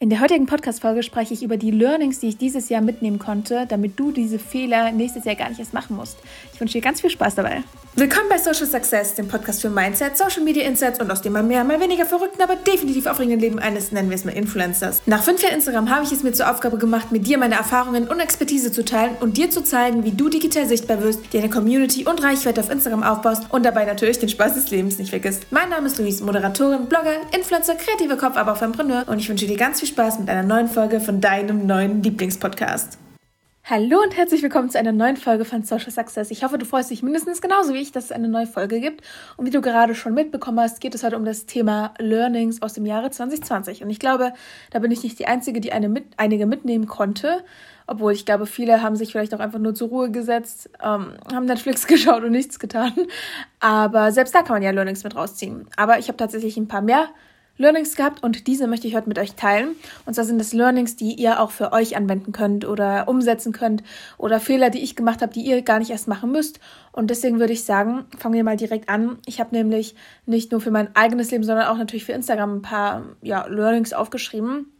In der heutigen Podcast-Folge spreche ich über die Learnings, die ich dieses Jahr mitnehmen konnte, damit du diese Fehler nächstes Jahr gar nicht erst machen musst. Ich wünsche dir ganz viel Spaß dabei. Willkommen bei Social Success, dem Podcast für Mindset, Social Media Insights und aus dem mal mehr, mal weniger verrückten, aber definitiv aufregenden Leben eines, nennen wir es mal Influencers. Nach fünf Jahren Instagram habe ich es mir zur Aufgabe gemacht, mit dir meine Erfahrungen und Expertise zu teilen und dir zu zeigen, wie du digital sichtbar wirst, dir eine Community und Reichweite auf Instagram aufbaust und dabei natürlich den Spaß des Lebens nicht vergisst. Mein Name ist Luis, Moderatorin, Blogger, Influencer, kreativer Kopf, aber auch Entrepreneur und ich wünsche dir ganz viel Spaß mit einer neuen Folge von deinem neuen Lieblingspodcast. Hallo und herzlich willkommen zu einer neuen Folge von Social Success. Ich hoffe, du freust dich mindestens genauso wie ich, dass es eine neue Folge gibt. Und wie du gerade schon mitbekommen hast, geht es heute um das Thema Learnings aus dem Jahre 2020. Und ich glaube, da bin ich nicht die Einzige, die eine mit, einige mitnehmen konnte. Obwohl ich glaube, viele haben sich vielleicht auch einfach nur zur Ruhe gesetzt, ähm, haben Netflix geschaut und nichts getan. Aber selbst da kann man ja Learnings mit rausziehen. Aber ich habe tatsächlich ein paar mehr Learnings gehabt und diese möchte ich heute mit euch teilen. Und zwar sind das Learnings, die ihr auch für euch anwenden könnt oder umsetzen könnt oder Fehler, die ich gemacht habe, die ihr gar nicht erst machen müsst. Und deswegen würde ich sagen, fangen wir mal direkt an. Ich habe nämlich nicht nur für mein eigenes Leben, sondern auch natürlich für Instagram ein paar ja, Learnings aufgeschrieben.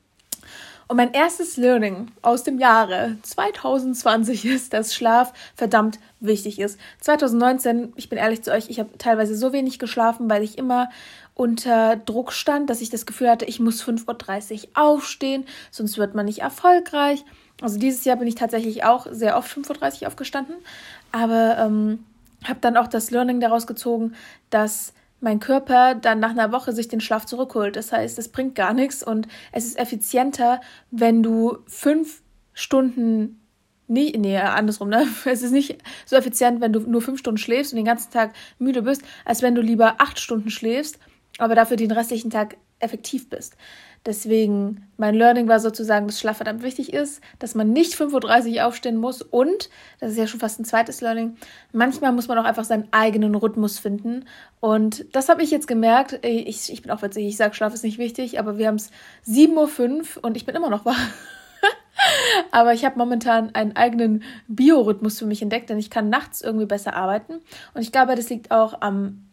Und mein erstes Learning aus dem Jahre 2020 ist, dass Schlaf verdammt wichtig ist. 2019, ich bin ehrlich zu euch, ich habe teilweise so wenig geschlafen, weil ich immer unter Druck stand, dass ich das Gefühl hatte, ich muss 5.30 Uhr aufstehen, sonst wird man nicht erfolgreich. Also dieses Jahr bin ich tatsächlich auch sehr oft 5.30 Uhr aufgestanden, aber ähm, habe dann auch das Learning daraus gezogen, dass mein Körper dann nach einer Woche sich den Schlaf zurückholt. Das heißt, es bringt gar nichts und es ist effizienter, wenn du fünf Stunden Nee, nee, andersrum, ne? Es ist nicht so effizient, wenn du nur fünf Stunden schläfst und den ganzen Tag müde bist, als wenn du lieber acht Stunden schläfst aber dafür den restlichen Tag effektiv bist. Deswegen, mein Learning war sozusagen, dass Schlaf verdammt wichtig ist, dass man nicht 5.30 Uhr aufstehen muss und, das ist ja schon fast ein zweites Learning, manchmal muss man auch einfach seinen eigenen Rhythmus finden. Und das habe ich jetzt gemerkt. Ich, ich bin auch witzig, ich sage, Schlaf ist nicht wichtig, aber wir haben es 7.05 Uhr und ich bin immer noch wach. aber ich habe momentan einen eigenen Biorhythmus für mich entdeckt, denn ich kann nachts irgendwie besser arbeiten. Und ich glaube, das liegt auch am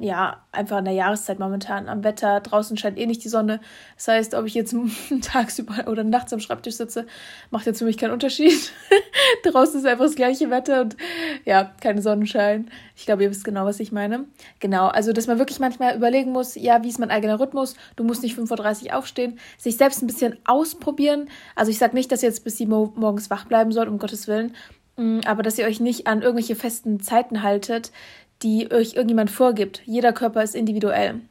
ja, einfach in der Jahreszeit momentan am Wetter. Draußen scheint eh nicht die Sonne. Das heißt, ob ich jetzt tagsüber oder nachts am Schreibtisch sitze, macht jetzt für mich keinen Unterschied. Draußen ist einfach das gleiche Wetter und ja, kein Sonnenschein. Ich glaube, ihr wisst genau, was ich meine. Genau, also dass man wirklich manchmal überlegen muss, ja, wie ist mein eigener Rhythmus? Du musst nicht 5.30 Uhr aufstehen, sich selbst ein bisschen ausprobieren. Also ich sage nicht, dass ihr jetzt bis 7 Uhr morgens wach bleiben sollt, um Gottes Willen. Mm, aber dass ihr euch nicht an irgendwelche festen Zeiten haltet, die euch irgendjemand vorgibt. Jeder Körper ist individuell.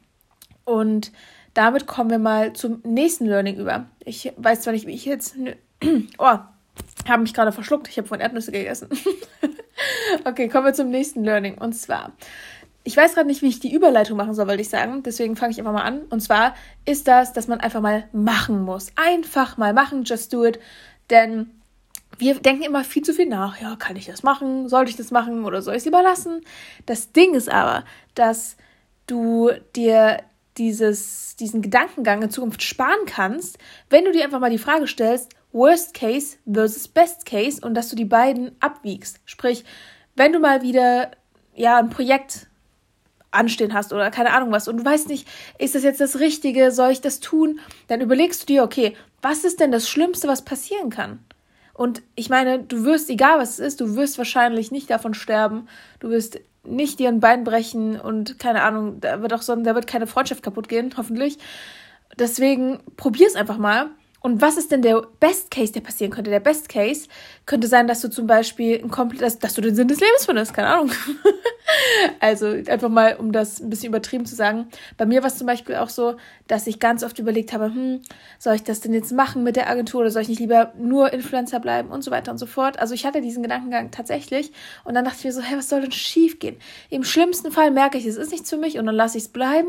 Und damit kommen wir mal zum nächsten Learning über. Ich weiß zwar nicht, wie ich jetzt. Oh, habe mich gerade verschluckt. Ich habe von Erdnüsse gegessen. okay, kommen wir zum nächsten Learning. Und zwar, ich weiß gerade nicht, wie ich die Überleitung machen soll, wollte ich sagen. Deswegen fange ich einfach mal an. Und zwar ist das, dass man einfach mal machen muss. Einfach mal machen, just do it. Denn wir denken immer viel zu viel nach. Ja, kann ich das machen? Sollte ich das machen oder soll ich es lieber lassen? Das Ding ist aber, dass du dir dieses, diesen Gedankengang in Zukunft sparen kannst, wenn du dir einfach mal die Frage stellst, Worst Case versus Best Case und dass du die beiden abwiegst. Sprich, wenn du mal wieder ja ein Projekt anstehen hast oder keine Ahnung was und du weißt nicht, ist das jetzt das Richtige, soll ich das tun? Dann überlegst du dir, okay, was ist denn das Schlimmste, was passieren kann? Und ich meine, du wirst, egal was es ist, du wirst wahrscheinlich nicht davon sterben. Du wirst nicht dir ein Bein brechen und keine Ahnung, da wird auch so, da wird keine Freundschaft kaputt gehen, hoffentlich. Deswegen probier es einfach mal und was ist denn der Best Case, der passieren könnte? Der Best Case könnte sein, dass du zum Beispiel ein komplett, dass, dass du den Sinn des Lebens findest, keine Ahnung. also einfach mal, um das ein bisschen übertrieben zu sagen. Bei mir war es zum Beispiel auch so, dass ich ganz oft überlegt habe, hm, soll ich das denn jetzt machen mit der Agentur oder soll ich nicht lieber nur Influencer bleiben und so weiter und so fort. Also ich hatte diesen Gedankengang tatsächlich und dann dachte ich mir so, hey, was soll denn schief gehen? Im schlimmsten Fall merke ich, es ist nicht für mich und dann lasse ich es bleiben.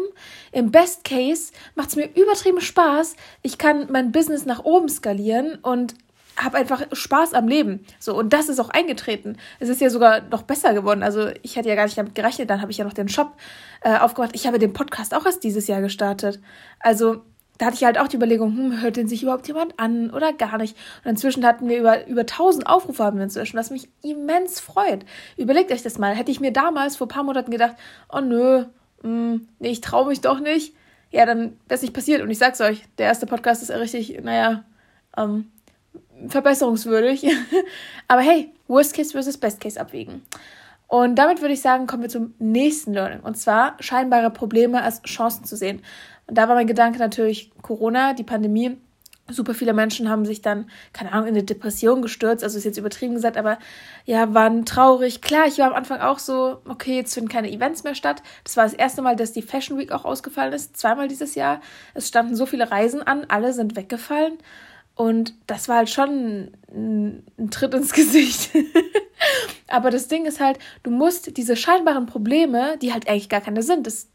Im Best Case macht es mir übertrieben Spaß. Ich kann mein Business nach oben skalieren und habe einfach Spaß am Leben. So, und das ist auch eingetreten. Es ist ja sogar noch besser geworden. Also, ich hätte ja gar nicht damit gerechnet. Dann habe ich ja noch den Shop äh, aufgemacht. Ich habe den Podcast auch erst dieses Jahr gestartet. Also, da hatte ich halt auch die Überlegung, hm, hört den sich überhaupt jemand an oder gar nicht? Und inzwischen hatten wir über, über 1000 Aufrufe haben wir inzwischen, was mich immens freut. Überlegt euch das mal. Hätte ich mir damals vor ein paar Monaten gedacht, oh nö, mh, hm, nee, ich traue mich doch nicht ja, dann es nicht passiert. Und ich sag's euch, der erste Podcast ist richtig, naja, ähm, verbesserungswürdig. Aber hey, Worst Case versus Best Case abwägen. Und damit würde ich sagen, kommen wir zum nächsten Learning. Und zwar scheinbare Probleme als Chancen zu sehen. Und da war mein Gedanke natürlich Corona, die Pandemie. Super viele Menschen haben sich dann, keine Ahnung, in eine Depression gestürzt. Also ist jetzt übertrieben gesagt, aber ja, waren traurig. Klar, ich war am Anfang auch so, okay, jetzt finden keine Events mehr statt. Das war das erste Mal, dass die Fashion Week auch ausgefallen ist. Zweimal dieses Jahr. Es standen so viele Reisen an, alle sind weggefallen. Und das war halt schon ein, ein Tritt ins Gesicht. Aber das Ding ist halt, du musst diese scheinbaren Probleme, die halt eigentlich gar keine sind, das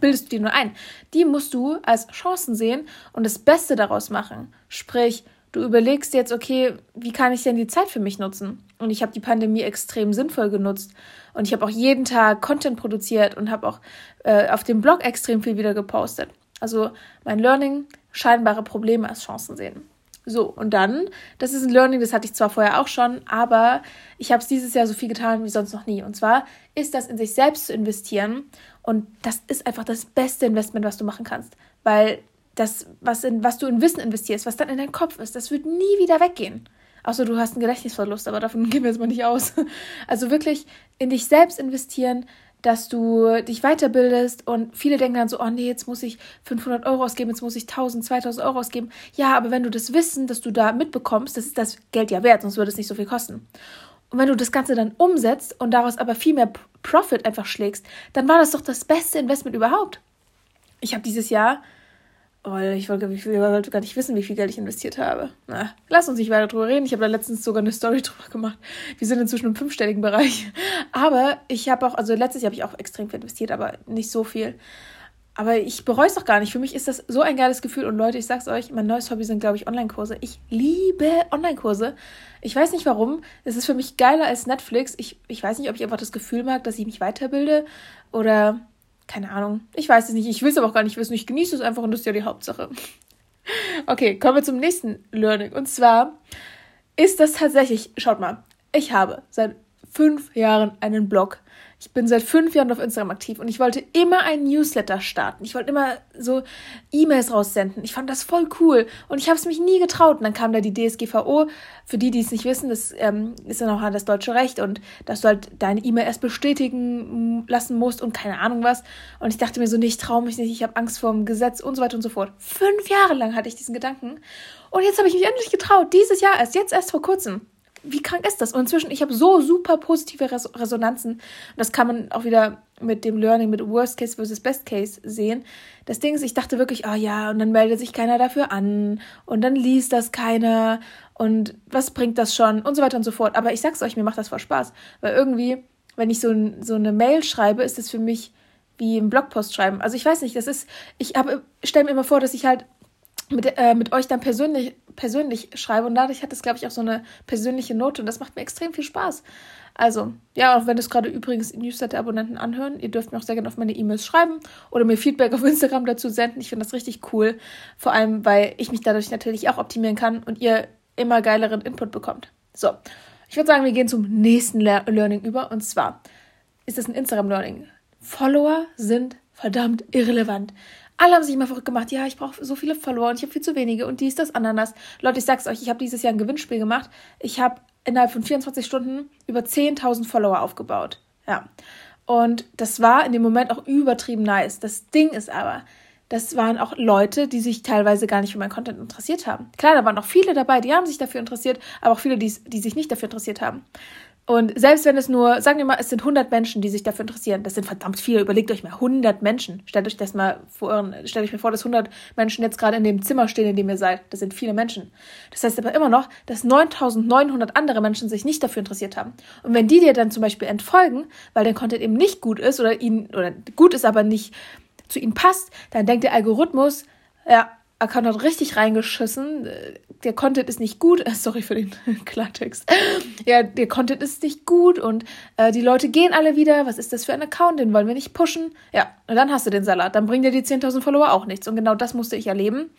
bildest du dir nur ein, die musst du als Chancen sehen und das Beste daraus machen. Sprich, du überlegst jetzt, okay, wie kann ich denn die Zeit für mich nutzen? Und ich habe die Pandemie extrem sinnvoll genutzt. Und ich habe auch jeden Tag Content produziert und habe auch äh, auf dem Blog extrem viel wieder gepostet. Also mein Learning, scheinbare Probleme als Chancen sehen. So, und dann, das ist ein Learning, das hatte ich zwar vorher auch schon, aber ich habe es dieses Jahr so viel getan wie sonst noch nie. Und zwar ist das in sich selbst zu investieren. Und das ist einfach das beste Investment, was du machen kannst. Weil das, was, in, was du in Wissen investierst, was dann in deinem Kopf ist, das wird nie wieder weggehen. Außer du hast einen Gedächtnisverlust, aber davon gehen wir jetzt mal nicht aus. Also wirklich in dich selbst investieren, dass du dich weiterbildest und viele denken dann so, oh nee, jetzt muss ich 500 Euro ausgeben, jetzt muss ich 1000, 2000 Euro ausgeben. Ja, aber wenn du das Wissen, das du da mitbekommst, das ist das Geld ja wert, sonst würde es nicht so viel kosten. Und wenn du das Ganze dann umsetzt und daraus aber viel mehr Profit einfach schlägst, dann war das doch das beste Investment überhaupt. Ich habe dieses Jahr weil ich wollte, ich gar nicht wissen, wie viel Geld ich investiert habe. Na, lass uns nicht weiter drüber reden. Ich habe da letztens sogar eine Story drüber gemacht. Wir sind inzwischen im fünfstelligen Bereich. Aber ich habe auch, also letztes Jahr habe ich auch extrem viel investiert, aber nicht so viel. Aber ich bereue es doch gar nicht. Für mich ist das so ein geiles Gefühl. Und Leute, ich sag's euch, mein neues Hobby sind, glaube ich, Online-Kurse. Ich liebe Online-Kurse. Ich weiß nicht warum. Es ist für mich geiler als Netflix. Ich, ich weiß nicht, ob ich einfach das Gefühl mag, dass ich mich weiterbilde oder keine Ahnung. Ich weiß es nicht. Ich will es aber auch gar nicht wissen. Ich genieße es einfach und das ist ja die Hauptsache. Okay, kommen wir zum nächsten Learning. Und zwar ist das tatsächlich, schaut mal, ich habe seit fünf Jahren einen Blog ich bin seit fünf Jahren auf Instagram aktiv und ich wollte immer einen Newsletter starten. Ich wollte immer so E-Mails raussenden. Ich fand das voll cool und ich habe es mich nie getraut. Und dann kam da die DSGVO. Für die, die es nicht wissen, das ähm, ist ja noch das deutsche Recht und dass du halt deine E-Mail erst bestätigen lassen musst und keine Ahnung was. Und ich dachte mir so, nee, ich traue mich nicht, ich habe Angst vor dem Gesetz und so weiter und so fort. Fünf Jahre lang hatte ich diesen Gedanken und jetzt habe ich mich endlich getraut. Dieses Jahr erst, jetzt erst vor kurzem wie krank ist das? Und inzwischen, ich habe so super positive Res Resonanzen. Das kann man auch wieder mit dem Learning, mit Worst Case versus Best Case sehen. Das Ding ist, ich dachte wirklich, oh ja, und dann meldet sich keiner dafür an und dann liest das keiner und was bringt das schon und so weiter und so fort. Aber ich sag's euch, mir macht das voll Spaß, weil irgendwie, wenn ich so, so eine Mail schreibe, ist es für mich wie ein Blogpost schreiben. Also ich weiß nicht, das ist, ich stelle mir immer vor, dass ich halt mit, äh, mit euch dann persönlich, persönlich schreibe. Und dadurch hat es, glaube ich, auch so eine persönliche Note. Und das macht mir extrem viel Spaß. Also, ja, auch wenn das gerade übrigens Newsletter-Abonnenten anhören, ihr dürft mir auch sehr gerne auf meine E-Mails schreiben oder mir Feedback auf Instagram dazu senden. Ich finde das richtig cool. Vor allem, weil ich mich dadurch natürlich auch optimieren kann und ihr immer geileren Input bekommt. So, ich würde sagen, wir gehen zum nächsten Le Learning über. Und zwar ist das ein Instagram-Learning. Follower sind verdammt irrelevant. Alle haben sich immer verrückt gemacht. Ja, ich brauche so viele Follower und ich habe viel zu wenige und dies, das, Ananas. Leute, ich sag's euch, ich habe dieses Jahr ein Gewinnspiel gemacht. Ich habe innerhalb von 24 Stunden über 10.000 Follower aufgebaut. Ja. Und das war in dem Moment auch übertrieben nice. Das Ding ist aber, das waren auch Leute, die sich teilweise gar nicht für meinen Content interessiert haben. Klar, da waren auch viele dabei, die haben sich dafür interessiert, aber auch viele, die, die sich nicht dafür interessiert haben. Und selbst wenn es nur, sagen wir mal, es sind 100 Menschen, die sich dafür interessieren, das sind verdammt viele. Überlegt euch mal, 100 Menschen. Stellt euch das mal vor, euren, stellt euch mir vor, dass 100 Menschen jetzt gerade in dem Zimmer stehen, in dem ihr seid. Das sind viele Menschen. Das heißt aber immer noch, dass 9900 andere Menschen sich nicht dafür interessiert haben. Und wenn die dir dann zum Beispiel entfolgen, weil dein Content eben nicht gut ist oder ihnen, oder gut ist, aber nicht zu ihnen passt, dann denkt der Algorithmus, ja, Account hat richtig reingeschissen. Der Content ist nicht gut. Sorry für den Klartext. Ja, der Content ist nicht gut und äh, die Leute gehen alle wieder. Was ist das für ein Account? Den wollen wir nicht pushen. Ja, und dann hast du den Salat. Dann bringt dir die 10.000 Follower auch nichts. Und genau das musste ich erleben.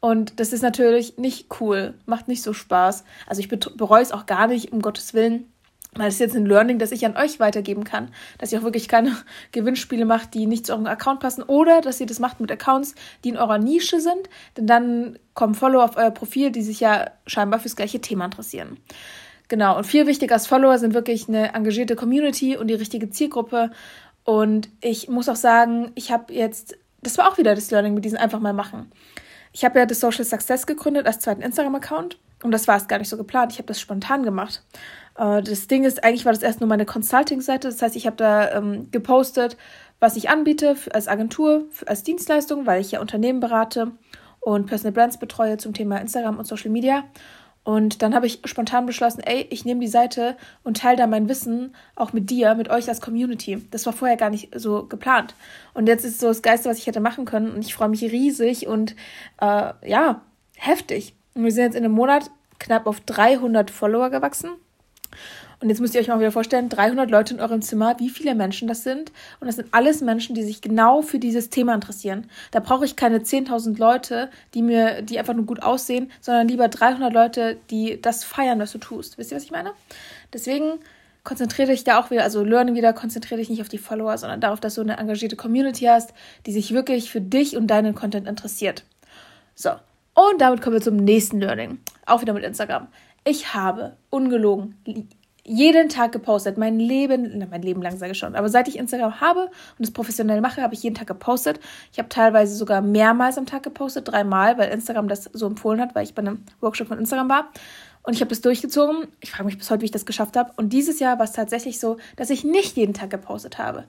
Und das ist natürlich nicht cool. Macht nicht so Spaß. Also ich bereue es auch gar nicht, um Gottes Willen. Weil es ist jetzt ein Learning, das ich an euch weitergeben kann, dass ihr auch wirklich keine Gewinnspiele macht, die nicht zu eurem Account passen oder dass ihr das macht mit Accounts, die in eurer Nische sind, denn dann kommen Follower auf euer Profil, die sich ja scheinbar fürs gleiche Thema interessieren. Genau, und viel wichtiger als Follower sind wirklich eine engagierte Community und die richtige Zielgruppe. Und ich muss auch sagen, ich habe jetzt, das war auch wieder das Learning mit diesem einfach mal machen. Ich habe ja das Social Success gegründet als zweiten Instagram-Account und das war es gar nicht so geplant. Ich habe das spontan gemacht. Äh, das Ding ist, eigentlich war das erst nur meine Consulting-Seite. Das heißt, ich habe da ähm, gepostet, was ich anbiete als Agentur, als Dienstleistung, weil ich ja Unternehmen berate und Personal Brands betreue zum Thema Instagram und Social Media. Und dann habe ich spontan beschlossen, ey, ich nehme die Seite und teile da mein Wissen auch mit dir, mit euch als Community. Das war vorher gar nicht so geplant. Und jetzt ist so das Geiste, was ich hätte machen können. Und ich freue mich riesig und äh, ja, heftig. Und wir sind jetzt in einem Monat knapp auf 300 Follower gewachsen. Und jetzt müsst ihr euch mal wieder vorstellen, 300 Leute in eurem Zimmer, wie viele Menschen das sind. Und das sind alles Menschen, die sich genau für dieses Thema interessieren. Da brauche ich keine 10.000 Leute, die mir, die einfach nur gut aussehen, sondern lieber 300 Leute, die das feiern, was du tust. Wisst ihr, was ich meine? Deswegen konzentriere dich da auch wieder, also learning wieder, konzentriere dich nicht auf die Follower, sondern darauf, dass du eine engagierte Community hast, die sich wirklich für dich und deinen Content interessiert. So. Und damit kommen wir zum nächsten Learning. Auch wieder mit Instagram. Ich habe ungelogen jeden Tag gepostet. Mein Leben, mein Leben lang sage ich schon, aber seit ich Instagram habe und es professionell mache, habe ich jeden Tag gepostet. Ich habe teilweise sogar mehrmals am Tag gepostet, dreimal, weil Instagram das so empfohlen hat, weil ich bei einem Workshop von Instagram war. Und ich habe das durchgezogen. Ich frage mich bis heute, wie ich das geschafft habe. Und dieses Jahr war es tatsächlich so, dass ich nicht jeden Tag gepostet habe.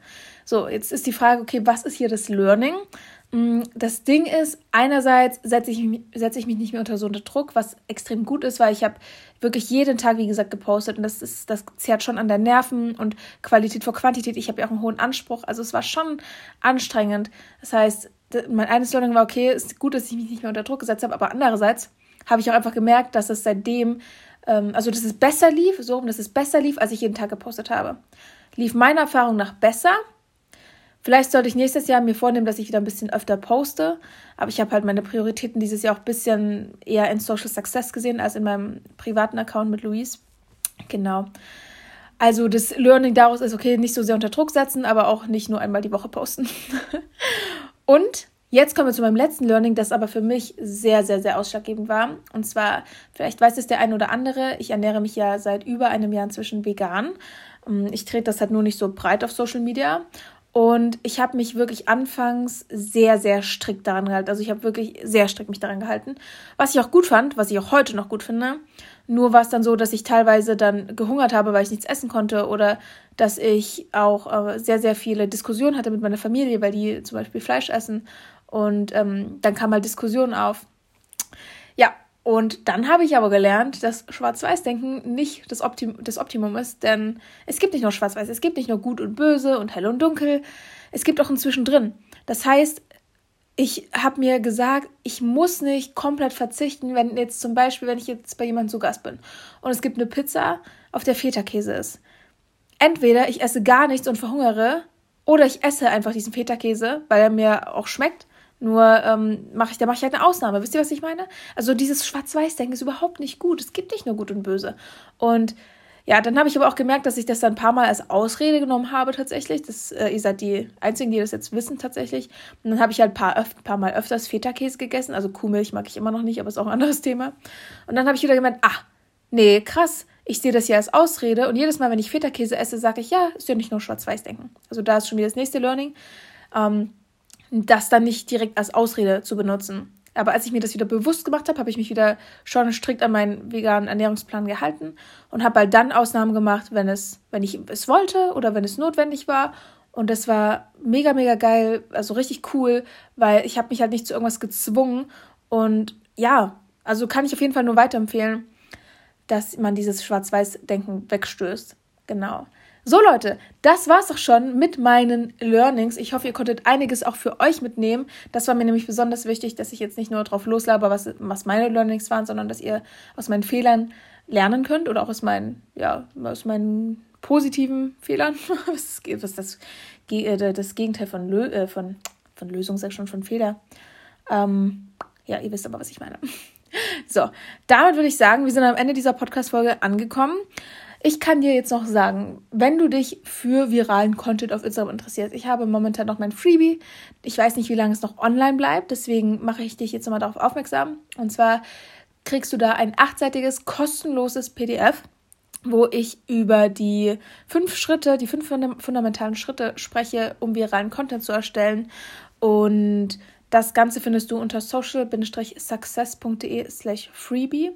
So, jetzt ist die Frage, okay, was ist hier das Learning? Mm, das Ding ist, einerseits setze ich, setze ich mich nicht mehr unter so einen Druck, was extrem gut ist, weil ich habe wirklich jeden Tag, wie gesagt, gepostet und das ist, das zehrt schon an der Nerven und Qualität vor Quantität. Ich habe ja auch einen hohen Anspruch, also es war schon anstrengend. Das heißt, mein eines Learning war okay, ist gut, dass ich mich nicht mehr unter Druck gesetzt habe, aber andererseits habe ich auch einfach gemerkt, dass es seitdem, ähm, also dass es besser lief, so, dass es besser lief, als ich jeden Tag gepostet habe. Lief meiner Erfahrung nach besser, Vielleicht sollte ich nächstes Jahr mir vornehmen, dass ich wieder ein bisschen öfter poste. Aber ich habe halt meine Prioritäten dieses Jahr auch ein bisschen eher in Social Success gesehen als in meinem privaten Account mit Luis. Genau. Also das Learning daraus ist, okay, nicht so sehr unter Druck setzen, aber auch nicht nur einmal die Woche posten. Und jetzt kommen wir zu meinem letzten Learning, das aber für mich sehr, sehr, sehr ausschlaggebend war. Und zwar, vielleicht weiß es der eine oder andere, ich ernähre mich ja seit über einem Jahr inzwischen vegan. Ich trete das halt nur nicht so breit auf Social Media. Und ich habe mich wirklich anfangs sehr, sehr strikt daran gehalten. Also ich habe wirklich sehr strikt mich daran gehalten. Was ich auch gut fand, was ich auch heute noch gut finde. Nur war es dann so, dass ich teilweise dann gehungert habe, weil ich nichts essen konnte oder dass ich auch äh, sehr, sehr viele Diskussionen hatte mit meiner Familie, weil die zum Beispiel Fleisch essen. Und ähm, dann kam halt Diskussionen auf. Ja, und dann habe ich aber gelernt, dass Schwarz-Weiß-Denken nicht das, Optim das Optimum ist, denn es gibt nicht nur Schwarz-Weiß, es gibt nicht nur Gut und Böse und Hell und Dunkel, es gibt auch ein Zwischendrin. Das heißt, ich habe mir gesagt, ich muss nicht komplett verzichten, wenn jetzt zum Beispiel, wenn ich jetzt bei jemandem zu Gast bin und es gibt eine Pizza, auf der Feta-Käse ist. Entweder ich esse gar nichts und verhungere, oder ich esse einfach diesen Feta-Käse, weil er mir auch schmeckt nur ähm, mache ich, da mache ich halt eine Ausnahme. Wisst ihr, was ich meine? Also dieses Schwarz-Weiß-Denken ist überhaupt nicht gut. Es gibt nicht nur gut und böse. Und ja, dann habe ich aber auch gemerkt, dass ich das dann ein paar Mal als Ausrede genommen habe tatsächlich. Das, äh, ihr seid die Einzigen, die das jetzt wissen tatsächlich. Und dann habe ich halt ein paar, öf paar Mal öfters Feta-Käse gegessen. Also Kuhmilch mag ich immer noch nicht, aber ist auch ein anderes Thema. Und dann habe ich wieder gemeint, ah, nee, krass. Ich sehe das ja als Ausrede und jedes Mal, wenn ich Feta-Käse esse, sage ich, ja, ist ja nicht nur Schwarz-Weiß-Denken. Also da ist schon wieder das nächste Learning. Ähm, das dann nicht direkt als Ausrede zu benutzen. Aber als ich mir das wieder bewusst gemacht habe, habe ich mich wieder schon strikt an meinen veganen Ernährungsplan gehalten und habe halt dann Ausnahmen gemacht, wenn es, wenn ich es wollte oder wenn es notwendig war. Und das war mega, mega geil, also richtig cool, weil ich habe mich halt nicht zu irgendwas gezwungen. Und ja, also kann ich auf jeden Fall nur weiterempfehlen, dass man dieses Schwarz-Weiß-Denken wegstößt. Genau. So Leute, das war's auch schon mit meinen Learnings. Ich hoffe, ihr konntet einiges auch für euch mitnehmen. Das war mir nämlich besonders wichtig, dass ich jetzt nicht nur drauf loslaber, was, was meine Learnings waren, sondern dass ihr aus meinen Fehlern lernen könnt oder auch aus meinen, ja, aus meinen positiven Fehlern. was ist das, äh, das Gegenteil von, Lö äh, von, von Lösung, sag ich schon, von Fehler. Ähm, ja, ihr wisst aber, was ich meine. So, damit würde ich sagen, wir sind am Ende dieser Podcast-Folge angekommen. Ich kann dir jetzt noch sagen, wenn du dich für viralen Content auf Instagram interessierst, ich habe momentan noch mein Freebie. Ich weiß nicht, wie lange es noch online bleibt, deswegen mache ich dich jetzt nochmal darauf aufmerksam. Und zwar kriegst du da ein achtseitiges, kostenloses PDF, wo ich über die fünf Schritte, die fünf fundamentalen Schritte spreche, um viralen Content zu erstellen. Und das Ganze findest du unter social-success.de slash freebie.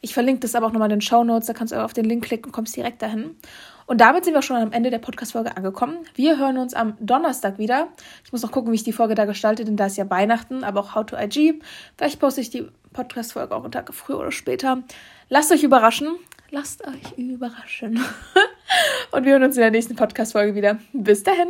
Ich verlinke das aber auch nochmal in den Show Notes, da kannst du auf den Link klicken und kommst direkt dahin. Und damit sind wir schon am Ende der Podcast-Folge angekommen. Wir hören uns am Donnerstag wieder. Ich muss noch gucken, wie ich die Folge da gestalte, denn da ist ja Weihnachten, aber auch How to IG. Vielleicht poste ich die Podcast-Folge auch einen Tag früher oder später. Lasst euch überraschen. Lasst euch überraschen. und wir hören uns in der nächsten Podcast-Folge wieder. Bis dahin.